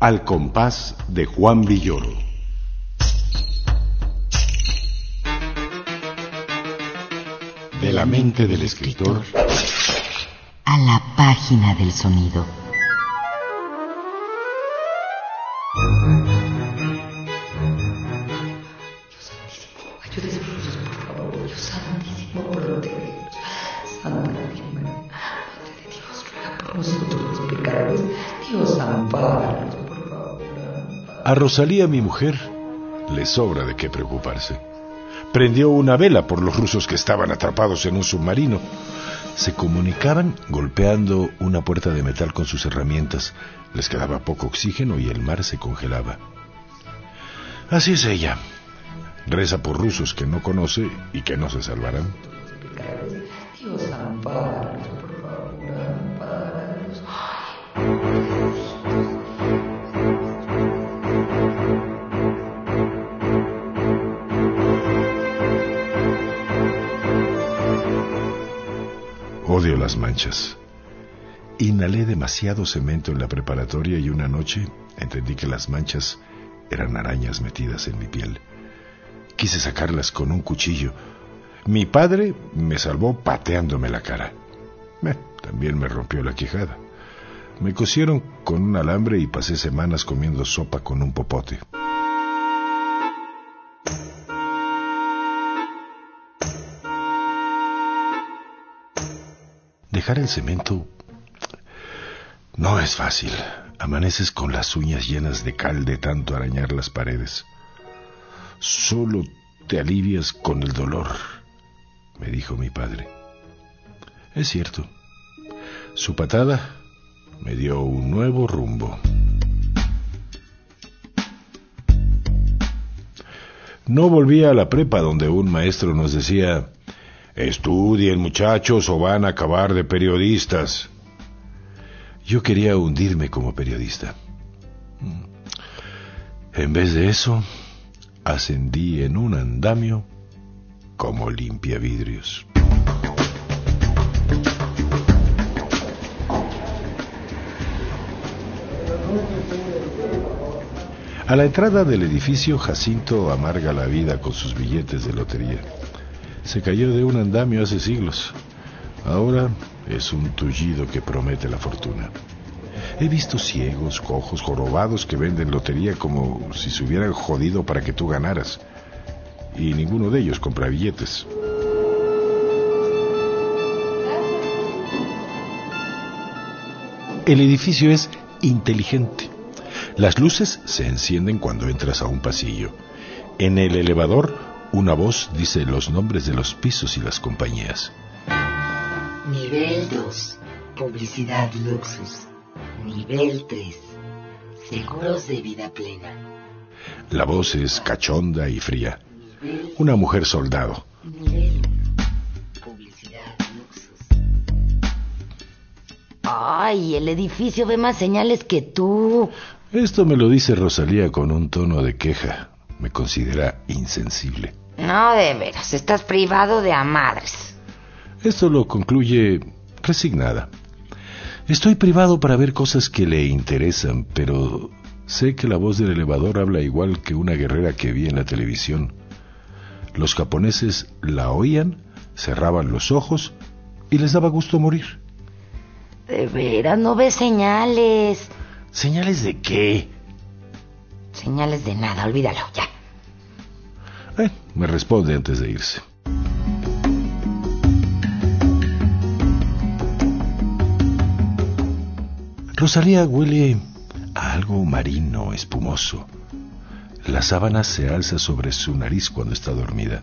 Al compás de Juan Villoro. Mente del escritor A la página del sonido. Dios santísimo, protégenos. Santa Virgen María, Madre de Dios, ruega por nosotros los pecadores. Dios ampáranos, por favor. A Rosalía, mi mujer, le sobra de qué preocuparse. Prendió una vela por los rusos que estaban atrapados en un submarino. Se comunicaban golpeando una puerta de metal con sus herramientas. Les quedaba poco oxígeno y el mar se congelaba. Así es ella. Reza por rusos que no conoce y que no se salvarán. Dios ampáranos, por favor. Ampáranos. Odio las manchas. Inhalé demasiado cemento en la preparatoria y una noche entendí que las manchas eran arañas metidas en mi piel. Quise sacarlas con un cuchillo. Mi padre me salvó pateándome la cara. Eh, también me rompió la quijada. Me cosieron con un alambre y pasé semanas comiendo sopa con un popote. Dejar el cemento no es fácil. Amaneces con las uñas llenas de cal de tanto arañar las paredes. Solo te alivias con el dolor, me dijo mi padre. Es cierto. Su patada me dio un nuevo rumbo. No volví a la prepa donde un maestro nos decía, estudien muchachos o van a acabar de periodistas. Yo quería hundirme como periodista. En vez de eso, ascendí en un andamio como limpia vidrios. A la entrada del edificio, Jacinto amarga la vida con sus billetes de lotería. Se cayó de un andamio hace siglos. Ahora es un tullido que promete la fortuna. He visto ciegos, cojos, jorobados que venden lotería como si se hubieran jodido para que tú ganaras. Y ninguno de ellos compra billetes. El edificio es inteligente. Las luces se encienden cuando entras a un pasillo. En el elevador, una voz dice los nombres de los pisos y las compañías. Nivel 2. Publicidad Luxus. Nivel 3. Seguros de vida plena. La voz es cachonda y fría. Una mujer soldado. Nivel 1. Publicidad Luxus. Ay, el edificio ve más señales que tú. Esto me lo dice Rosalía con un tono de queja. Me considera insensible. No, de veras, estás privado de a madres. Esto lo concluye resignada. Estoy privado para ver cosas que le interesan, pero sé que la voz del elevador habla igual que una guerrera que vi en la televisión. Los japoneses la oían, cerraban los ojos y les daba gusto morir. De veras, no ves señales. ¿Señales de qué? Señales de nada, olvídalo, ya. Eh, me responde antes de irse. Rosalía huele a algo marino, espumoso. La sábana se alza sobre su nariz cuando está dormida.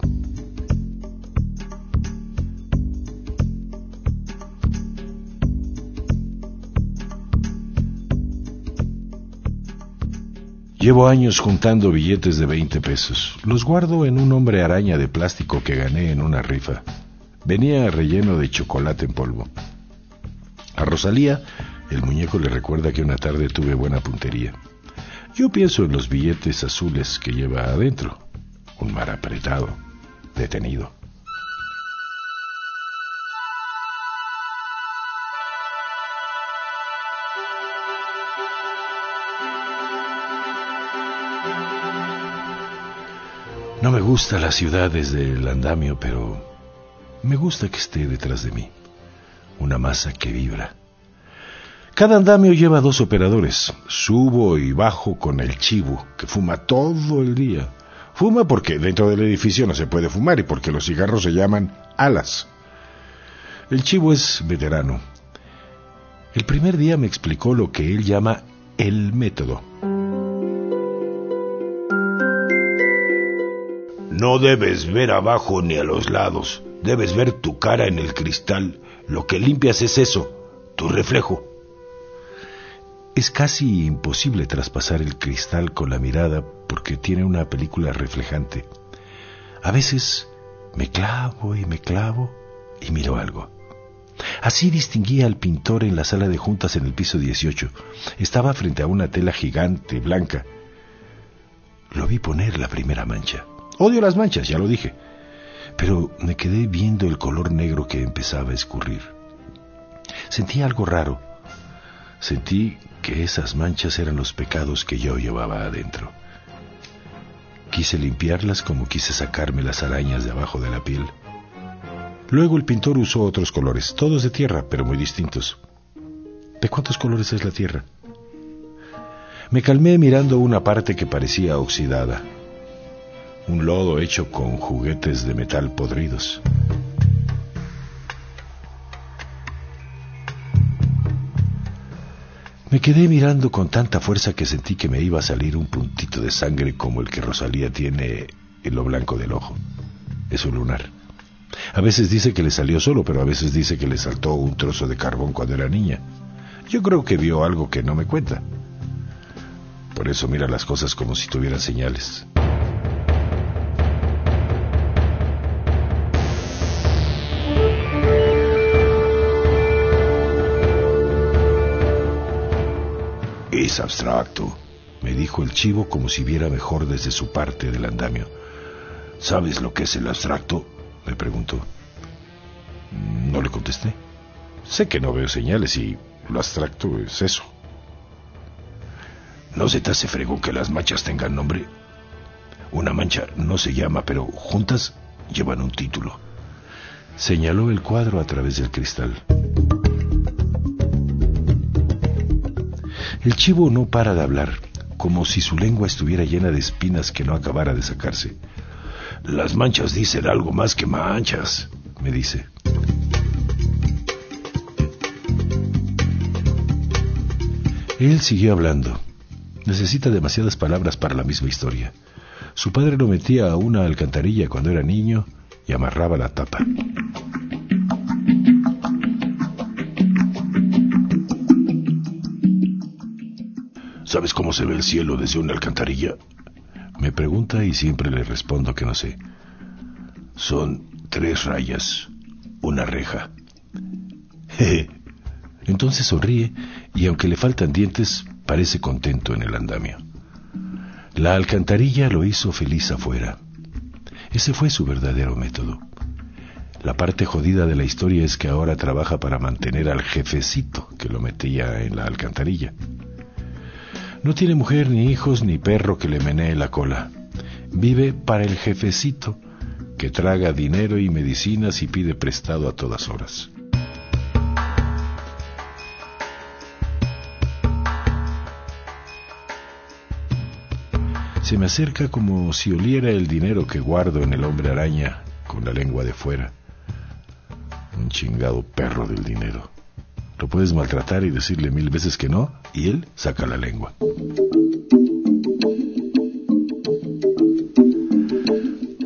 Llevo años juntando billetes de 20 pesos. Los guardo en un hombre araña de plástico que gané en una rifa. Venía relleno de chocolate en polvo. A Rosalía, el muñeco le recuerda que una tarde tuve buena puntería. Yo pienso en los billetes azules que lleva adentro. Un mar apretado, detenido. No me gusta la ciudad desde el andamio, pero me gusta que esté detrás de mí. Una masa que vibra. Cada andamio lleva dos operadores. Subo y bajo con el chivo, que fuma todo el día. Fuma porque dentro del edificio no se puede fumar y porque los cigarros se llaman alas. El chivo es veterano. El primer día me explicó lo que él llama el método. No debes ver abajo ni a los lados, debes ver tu cara en el cristal. Lo que limpias es eso, tu reflejo. Es casi imposible traspasar el cristal con la mirada porque tiene una película reflejante. A veces me clavo y me clavo y miro algo. Así distinguí al pintor en la sala de juntas en el piso 18. Estaba frente a una tela gigante, blanca. Lo vi poner la primera mancha. Odio las manchas, ya lo dije. Pero me quedé viendo el color negro que empezaba a escurrir. Sentí algo raro. Sentí que esas manchas eran los pecados que yo llevaba adentro. Quise limpiarlas como quise sacarme las arañas de abajo de la piel. Luego el pintor usó otros colores, todos de tierra, pero muy distintos. ¿De cuántos colores es la tierra? Me calmé mirando una parte que parecía oxidada, un lodo hecho con juguetes de metal podridos. Me quedé mirando con tanta fuerza que sentí que me iba a salir un puntito de sangre como el que Rosalía tiene en lo blanco del ojo. Es un lunar. A veces dice que le salió solo, pero a veces dice que le saltó un trozo de carbón cuando era niña. Yo creo que vio algo que no me cuenta. Por eso mira las cosas como si tuvieran señales. Es abstracto, me dijo el chivo como si viera mejor desde su parte del andamio. ¿Sabes lo que es el abstracto? me preguntó. No le contesté. Sé que no veo señales y lo abstracto es eso. ¿No se te hace fregón que las manchas tengan nombre? Una mancha no se llama, pero juntas llevan un título. Señaló el cuadro a través del cristal. El chivo no para de hablar, como si su lengua estuviera llena de espinas que no acabara de sacarse. Las manchas dicen algo más que manchas, me dice. Él siguió hablando. Necesita demasiadas palabras para la misma historia. Su padre lo metía a una alcantarilla cuando era niño y amarraba la tapa. ¿Sabes cómo se ve el cielo desde una alcantarilla? Me pregunta y siempre le respondo que no sé. Son tres rayas, una reja. Entonces sonríe y aunque le faltan dientes, parece contento en el andamio. La alcantarilla lo hizo feliz afuera. Ese fue su verdadero método. La parte jodida de la historia es que ahora trabaja para mantener al jefecito que lo metía en la alcantarilla. No tiene mujer, ni hijos, ni perro que le menee la cola. Vive para el jefecito, que traga dinero y medicinas y pide prestado a todas horas. Se me acerca como si oliera el dinero que guardo en el hombre araña con la lengua de fuera. Un chingado perro del dinero. Lo puedes maltratar y decirle mil veces que no, y él saca la lengua.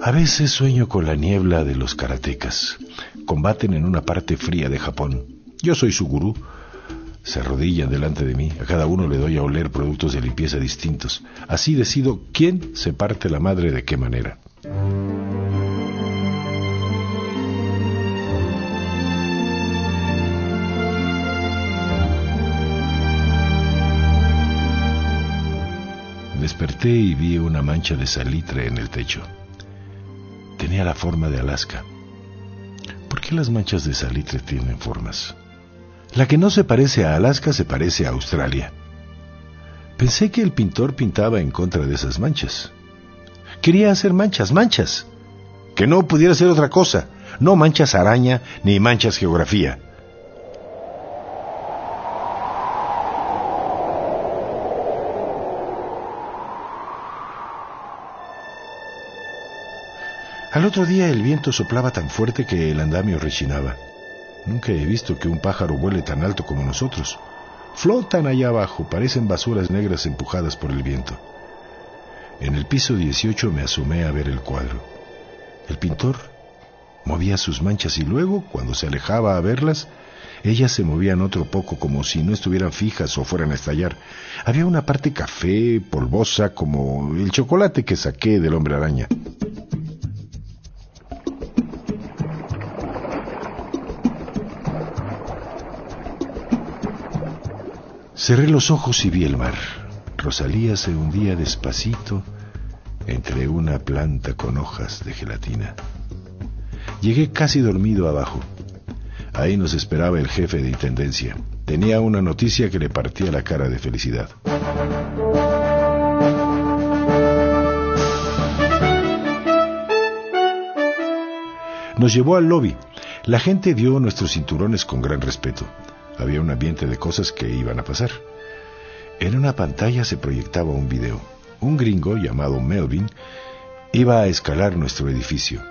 A veces sueño con la niebla de los karatecas. Combaten en una parte fría de Japón. Yo soy su gurú. Se arrodillan delante de mí. A cada uno le doy a oler productos de limpieza distintos. Así decido quién se parte la madre de qué manera. Desperté y vi una mancha de salitre en el techo. Tenía la forma de Alaska. ¿Por qué las manchas de salitre tienen formas? La que no se parece a Alaska se parece a Australia. Pensé que el pintor pintaba en contra de esas manchas. Quería hacer manchas, manchas. Que no pudiera ser otra cosa. No manchas araña ni manchas geografía. Al otro día el viento soplaba tan fuerte que el andamio rechinaba. Nunca he visto que un pájaro vuele tan alto como nosotros. Flotan allá abajo, parecen basuras negras empujadas por el viento. En el piso 18 me asomé a ver el cuadro. El pintor movía sus manchas y luego, cuando se alejaba a verlas, ellas se movían otro poco como si no estuvieran fijas o fueran a estallar. Había una parte café, polvosa, como el chocolate que saqué del hombre araña. Cerré los ojos y vi el mar. Rosalía se hundía despacito entre una planta con hojas de gelatina. Llegué casi dormido abajo. Ahí nos esperaba el jefe de intendencia. Tenía una noticia que le partía la cara de felicidad. Nos llevó al lobby. La gente dio nuestros cinturones con gran respeto. Había un ambiente de cosas que iban a pasar. En una pantalla se proyectaba un video. Un gringo llamado Melvin iba a escalar nuestro edificio.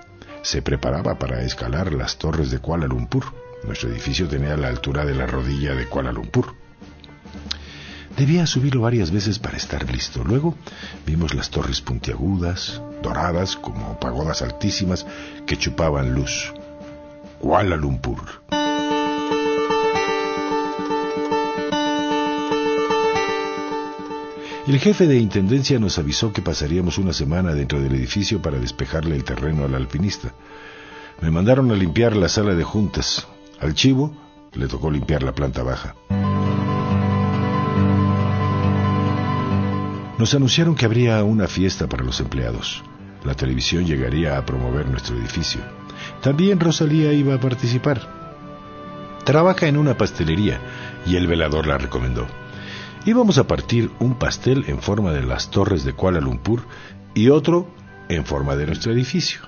Se preparaba para escalar las torres de Kuala Lumpur. Nuestro edificio tenía la altura de la rodilla de Kuala Lumpur. Debía subirlo varias veces para estar listo. Luego vimos las torres puntiagudas, doradas, como pagodas altísimas que chupaban luz. Kuala Lumpur. El jefe de intendencia nos avisó que pasaríamos una semana dentro del edificio para despejarle el terreno al alpinista. Me mandaron a limpiar la sala de juntas. Al chivo le tocó limpiar la planta baja. Nos anunciaron que habría una fiesta para los empleados. La televisión llegaría a promover nuestro edificio. También Rosalía iba a participar. Trabaja en una pastelería y el velador la recomendó. Íbamos a partir un pastel en forma de las torres de Kuala Lumpur y otro en forma de nuestro edificio.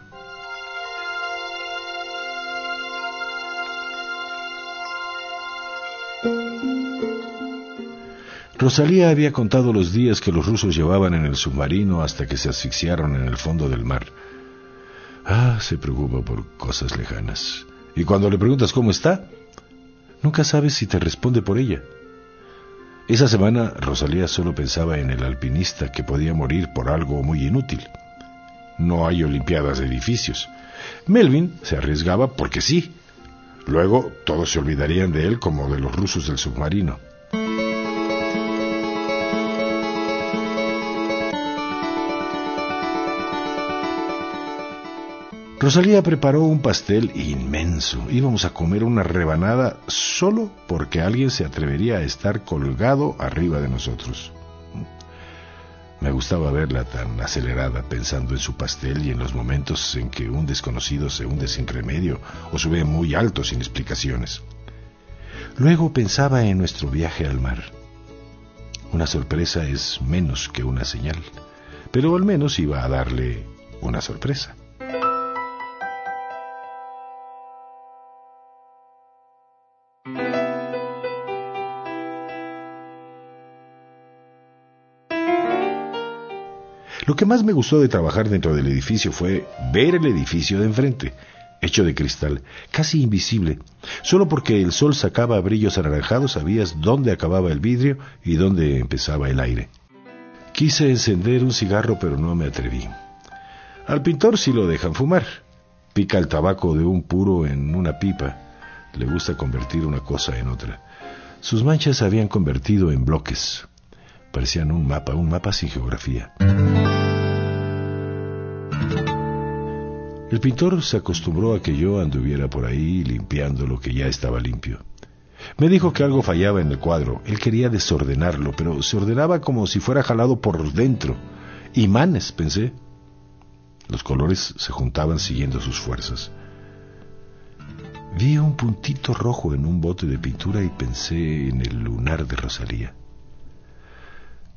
Rosalía había contado los días que los rusos llevaban en el submarino hasta que se asfixiaron en el fondo del mar. Ah, se preocupa por cosas lejanas. Y cuando le preguntas cómo está, nunca sabes si te responde por ella. Esa semana Rosalía solo pensaba en el alpinista que podía morir por algo muy inútil. No hay Olimpiadas de edificios. Melvin se arriesgaba porque sí. Luego todos se olvidarían de él como de los rusos del submarino. Rosalía preparó un pastel inmenso. Íbamos a comer una rebanada solo porque alguien se atrevería a estar colgado arriba de nosotros. Me gustaba verla tan acelerada pensando en su pastel y en los momentos en que un desconocido se hunde sin remedio o sube muy alto sin explicaciones. Luego pensaba en nuestro viaje al mar. Una sorpresa es menos que una señal, pero al menos iba a darle una sorpresa. Lo que más me gustó de trabajar dentro del edificio fue ver el edificio de enfrente, hecho de cristal, casi invisible. Solo porque el sol sacaba brillos anaranjados sabías dónde acababa el vidrio y dónde empezaba el aire. Quise encender un cigarro pero no me atreví. Al pintor sí lo dejan fumar. Pica el tabaco de un puro en una pipa. Le gusta convertir una cosa en otra. Sus manchas se habían convertido en bloques. Parecían un mapa, un mapa sin geografía. El pintor se acostumbró a que yo anduviera por ahí limpiando lo que ya estaba limpio. Me dijo que algo fallaba en el cuadro. Él quería desordenarlo, pero se ordenaba como si fuera jalado por dentro. Imanes, pensé. Los colores se juntaban siguiendo sus fuerzas. Vi un puntito rojo en un bote de pintura y pensé en el lunar de Rosalía.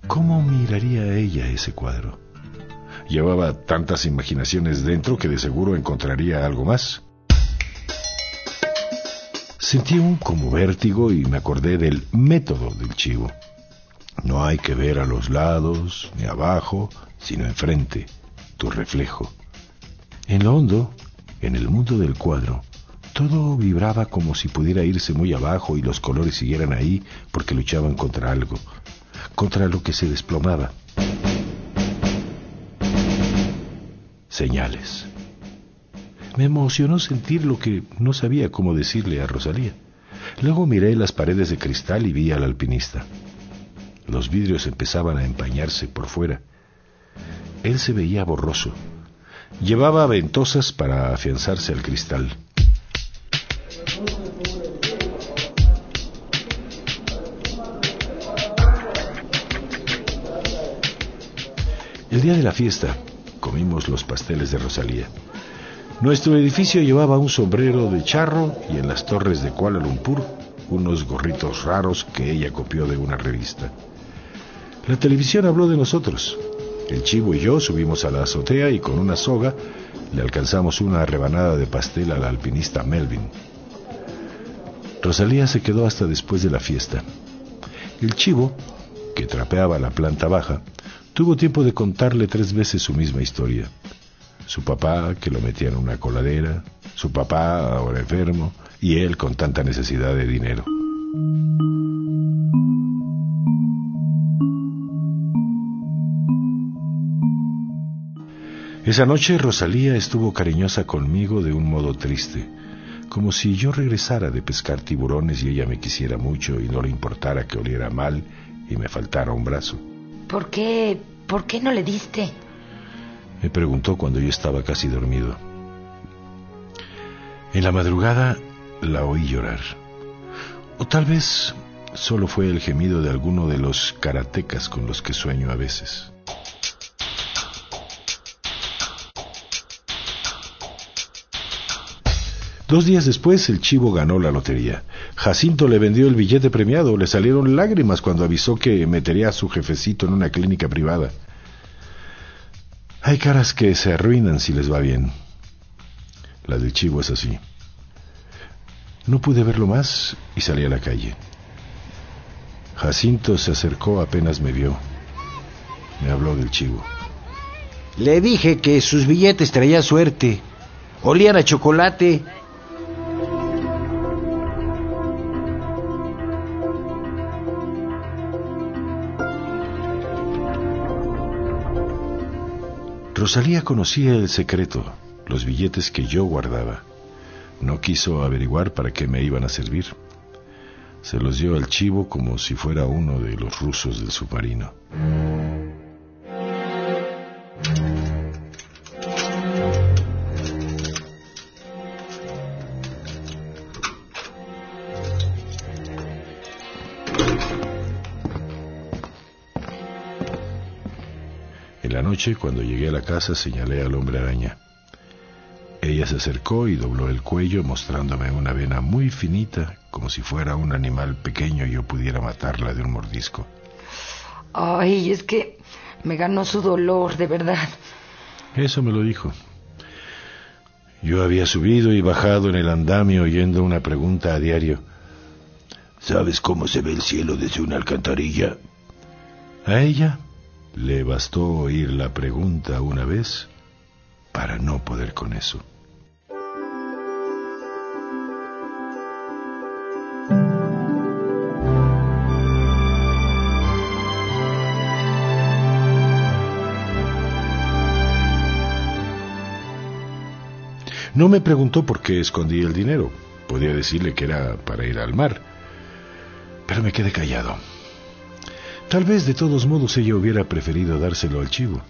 ¿Cómo miraría ella ese cuadro? Llevaba tantas imaginaciones dentro que de seguro encontraría algo más. Sentí un como vértigo y me acordé del método del chivo. No hay que ver a los lados ni abajo, sino enfrente, tu reflejo. En lo hondo, en el mundo del cuadro, todo vibraba como si pudiera irse muy abajo y los colores siguieran ahí porque luchaban contra algo, contra lo que se desplomaba. Señales. Me emocionó sentir lo que no sabía cómo decirle a Rosalía. Luego miré las paredes de cristal y vi al alpinista. Los vidrios empezaban a empañarse por fuera. Él se veía borroso. Llevaba ventosas para afianzarse al cristal. El día de la fiesta comimos los pasteles de Rosalía. Nuestro edificio llevaba un sombrero de charro y en las torres de Kuala Lumpur unos gorritos raros que ella copió de una revista. La televisión habló de nosotros. El chivo y yo subimos a la azotea y con una soga le alcanzamos una rebanada de pastel al alpinista Melvin. Rosalía se quedó hasta después de la fiesta. El chivo, que trapeaba la planta baja, tuvo tiempo de contarle tres veces su misma historia. Su papá, que lo metía en una coladera, su papá, ahora enfermo, y él con tanta necesidad de dinero. Esa noche Rosalía estuvo cariñosa conmigo de un modo triste, como si yo regresara de pescar tiburones y ella me quisiera mucho y no le importara que oliera mal y me faltara un brazo. ¿Por qué? ¿Por qué no le diste? Me preguntó cuando yo estaba casi dormido. En la madrugada la oí llorar. O tal vez solo fue el gemido de alguno de los karatecas con los que sueño a veces. Dos días después el chivo ganó la lotería. Jacinto le vendió el billete premiado, le salieron lágrimas cuando avisó que metería a su jefecito en una clínica privada. Hay caras que se arruinan si les va bien. La del chivo es así. No pude verlo más y salí a la calle. Jacinto se acercó apenas me vio. Me habló del chivo. Le dije que sus billetes traían suerte. Olían a chocolate. Rosalía conocía el secreto, los billetes que yo guardaba. No quiso averiguar para qué me iban a servir. Se los dio al chivo como si fuera uno de los rusos del submarino. Noche, cuando llegué a la casa, señalé al hombre araña. Ella se acercó y dobló el cuello mostrándome una vena muy finita, como si fuera un animal pequeño y yo pudiera matarla de un mordisco. Ay, es que me ganó su dolor, de verdad. Eso me lo dijo. Yo había subido y bajado en el andamio oyendo una pregunta a diario. ¿Sabes cómo se ve el cielo desde una alcantarilla? A ella le bastó oír la pregunta una vez para no poder con eso. No me preguntó por qué escondí el dinero. Podía decirle que era para ir al mar. Pero me quedé callado. Tal vez de todos modos ella hubiera preferido dárselo al chivo.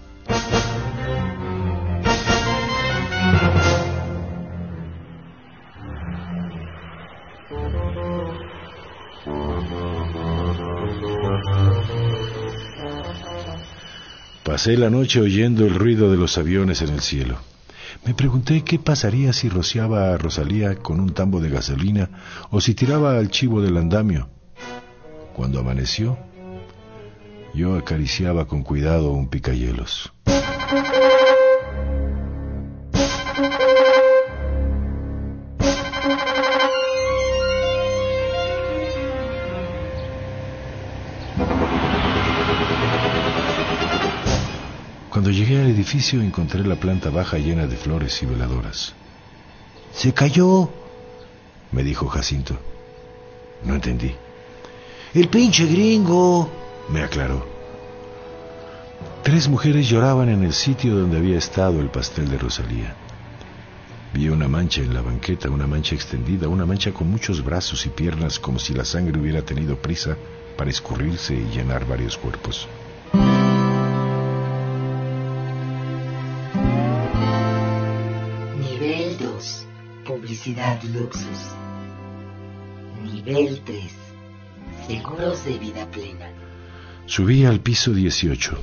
Pasé la noche oyendo el ruido de los aviones en el cielo. Me pregunté qué pasaría si rociaba a Rosalía con un tambo de gasolina o si tiraba al chivo del andamio. Cuando amaneció, yo acariciaba con cuidado un picayelos. Cuando llegué al edificio encontré la planta baja llena de flores y veladoras. Se cayó, me dijo Jacinto. No entendí. El pinche gringo, me aclaró. Tres mujeres lloraban en el sitio donde había estado el pastel de Rosalía. Vi una mancha en la banqueta, una mancha extendida, una mancha con muchos brazos y piernas como si la sangre hubiera tenido prisa para escurrirse y llenar varios cuerpos. Nivel 2. Publicidad Luxus. Nivel 3. Seguros de vida plena. Subí al piso 18.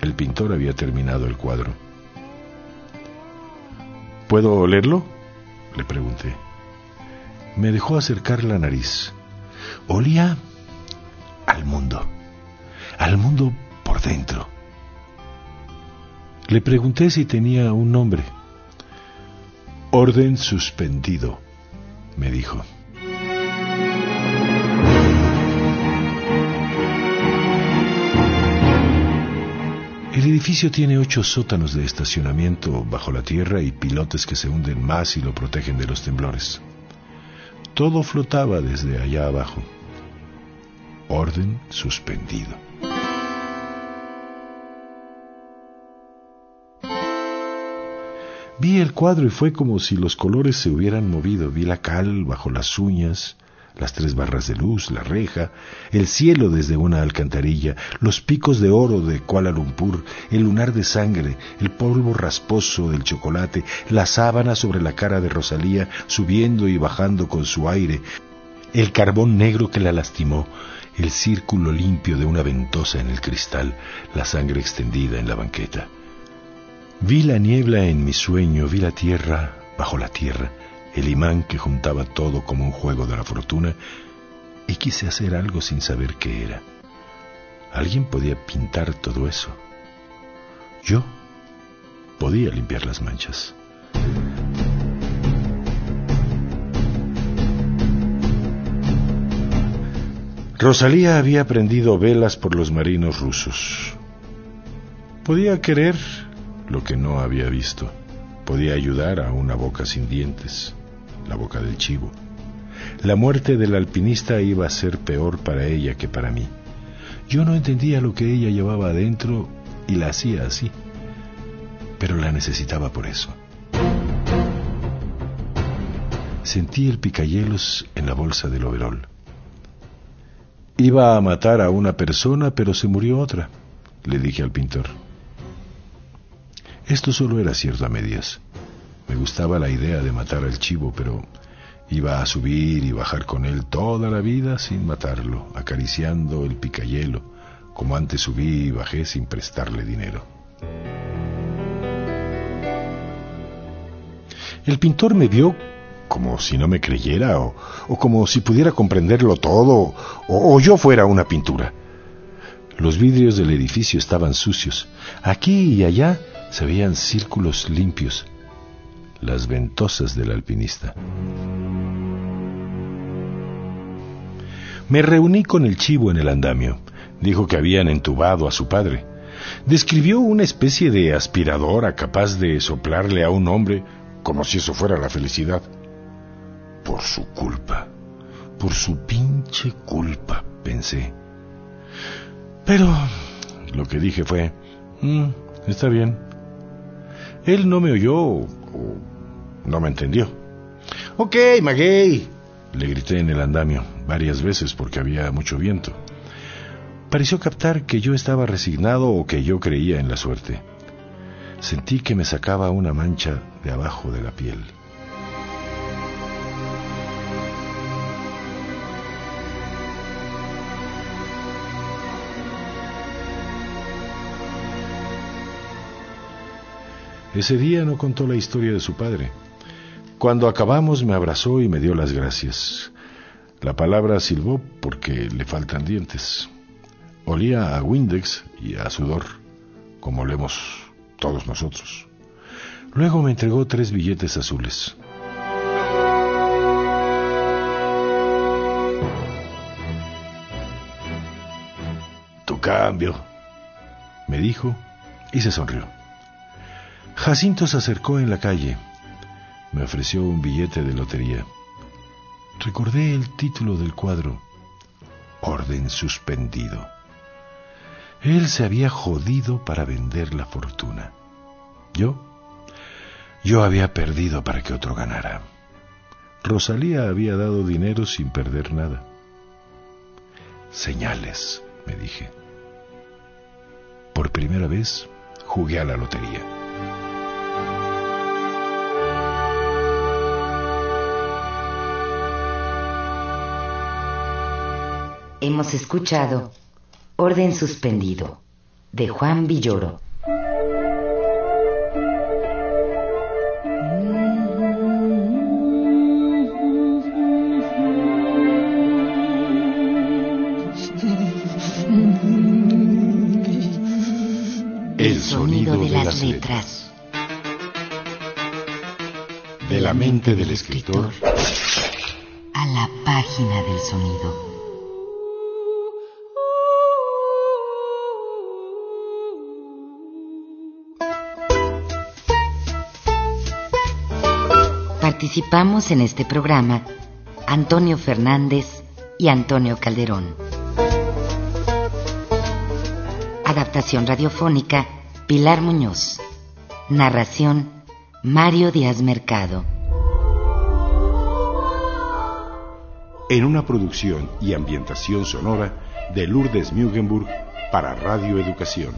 El pintor había terminado el cuadro. ¿Puedo olerlo? Le pregunté. Me dejó acercar la nariz. Olía al mundo, al mundo por dentro. Le pregunté si tenía un nombre. Orden suspendido, me dijo. Edificio tiene ocho sótanos de estacionamiento bajo la tierra y pilotes que se hunden más y lo protegen de los temblores. Todo flotaba desde allá abajo. Orden suspendido. Vi el cuadro y fue como si los colores se hubieran movido. Vi la cal bajo las uñas, las tres barras de luz, la reja, el cielo desde una alcantarilla, los picos de oro de Kuala Lumpur, el lunar de sangre, el polvo rasposo del chocolate, la sábana sobre la cara de Rosalía subiendo y bajando con su aire, el carbón negro que la lastimó, el círculo limpio de una ventosa en el cristal, la sangre extendida en la banqueta. Vi la niebla en mi sueño, vi la tierra bajo la tierra, el imán que juntaba todo como un juego de la fortuna, y quise hacer algo sin saber qué era. Alguien podía pintar todo eso. Yo podía limpiar las manchas. Rosalía había prendido velas por los marinos rusos. Podía querer lo que no había visto. Podía ayudar a una boca sin dientes, la boca del chivo. La muerte del alpinista iba a ser peor para ella que para mí. Yo no entendía lo que ella llevaba adentro y la hacía así, pero la necesitaba por eso. Sentí el picayelos en la bolsa del overol. Iba a matar a una persona, pero se murió otra, le dije al pintor. Esto solo era cierto a medias. Me gustaba la idea de matar al chivo, pero iba a subir y bajar con él toda la vida sin matarlo, acariciando el picayelo, como antes subí y bajé sin prestarle dinero. El pintor me vio como si no me creyera o, o como si pudiera comprenderlo todo o, o yo fuera una pintura. Los vidrios del edificio estaban sucios. Aquí y allá se veían círculos limpios, las ventosas del alpinista. Me reuní con el chivo en el andamio. Dijo que habían entubado a su padre. Describió una especie de aspiradora capaz de soplarle a un hombre como si eso fuera la felicidad. Por su culpa, por su pinche culpa, pensé. Pero lo que dije fue, mm, está bien. Él no me oyó no me entendió. Ok, maguey, le grité en el andamio varias veces porque había mucho viento. Pareció captar que yo estaba resignado o que yo creía en la suerte. Sentí que me sacaba una mancha de abajo de la piel. Ese día no contó la historia de su padre. Cuando acabamos me abrazó y me dio las gracias. La palabra silbó porque le faltan dientes. Olía a Windex y a sudor, como olemos todos nosotros. Luego me entregó tres billetes azules. Tu cambio, me dijo y se sonrió. Jacinto se acercó en la calle. Me ofreció un billete de lotería. Recordé el título del cuadro. Orden suspendido. Él se había jodido para vender la fortuna. Yo, yo había perdido para que otro ganara. Rosalía había dado dinero sin perder nada. Señales, me dije. Por primera vez jugué a la lotería. Hemos escuchado Orden suspendido de Juan Villoro. El sonido de, las letras. De la mente del escritor a la página del sonido. Participamos en este programa Antonio Fernández y Antonio Calderón. Adaptación radiofónica Pilar Muñoz. Narración Mario Díaz Mercado. En una producción y ambientación sonora de Lourdes Mugenburg para Radio Educación.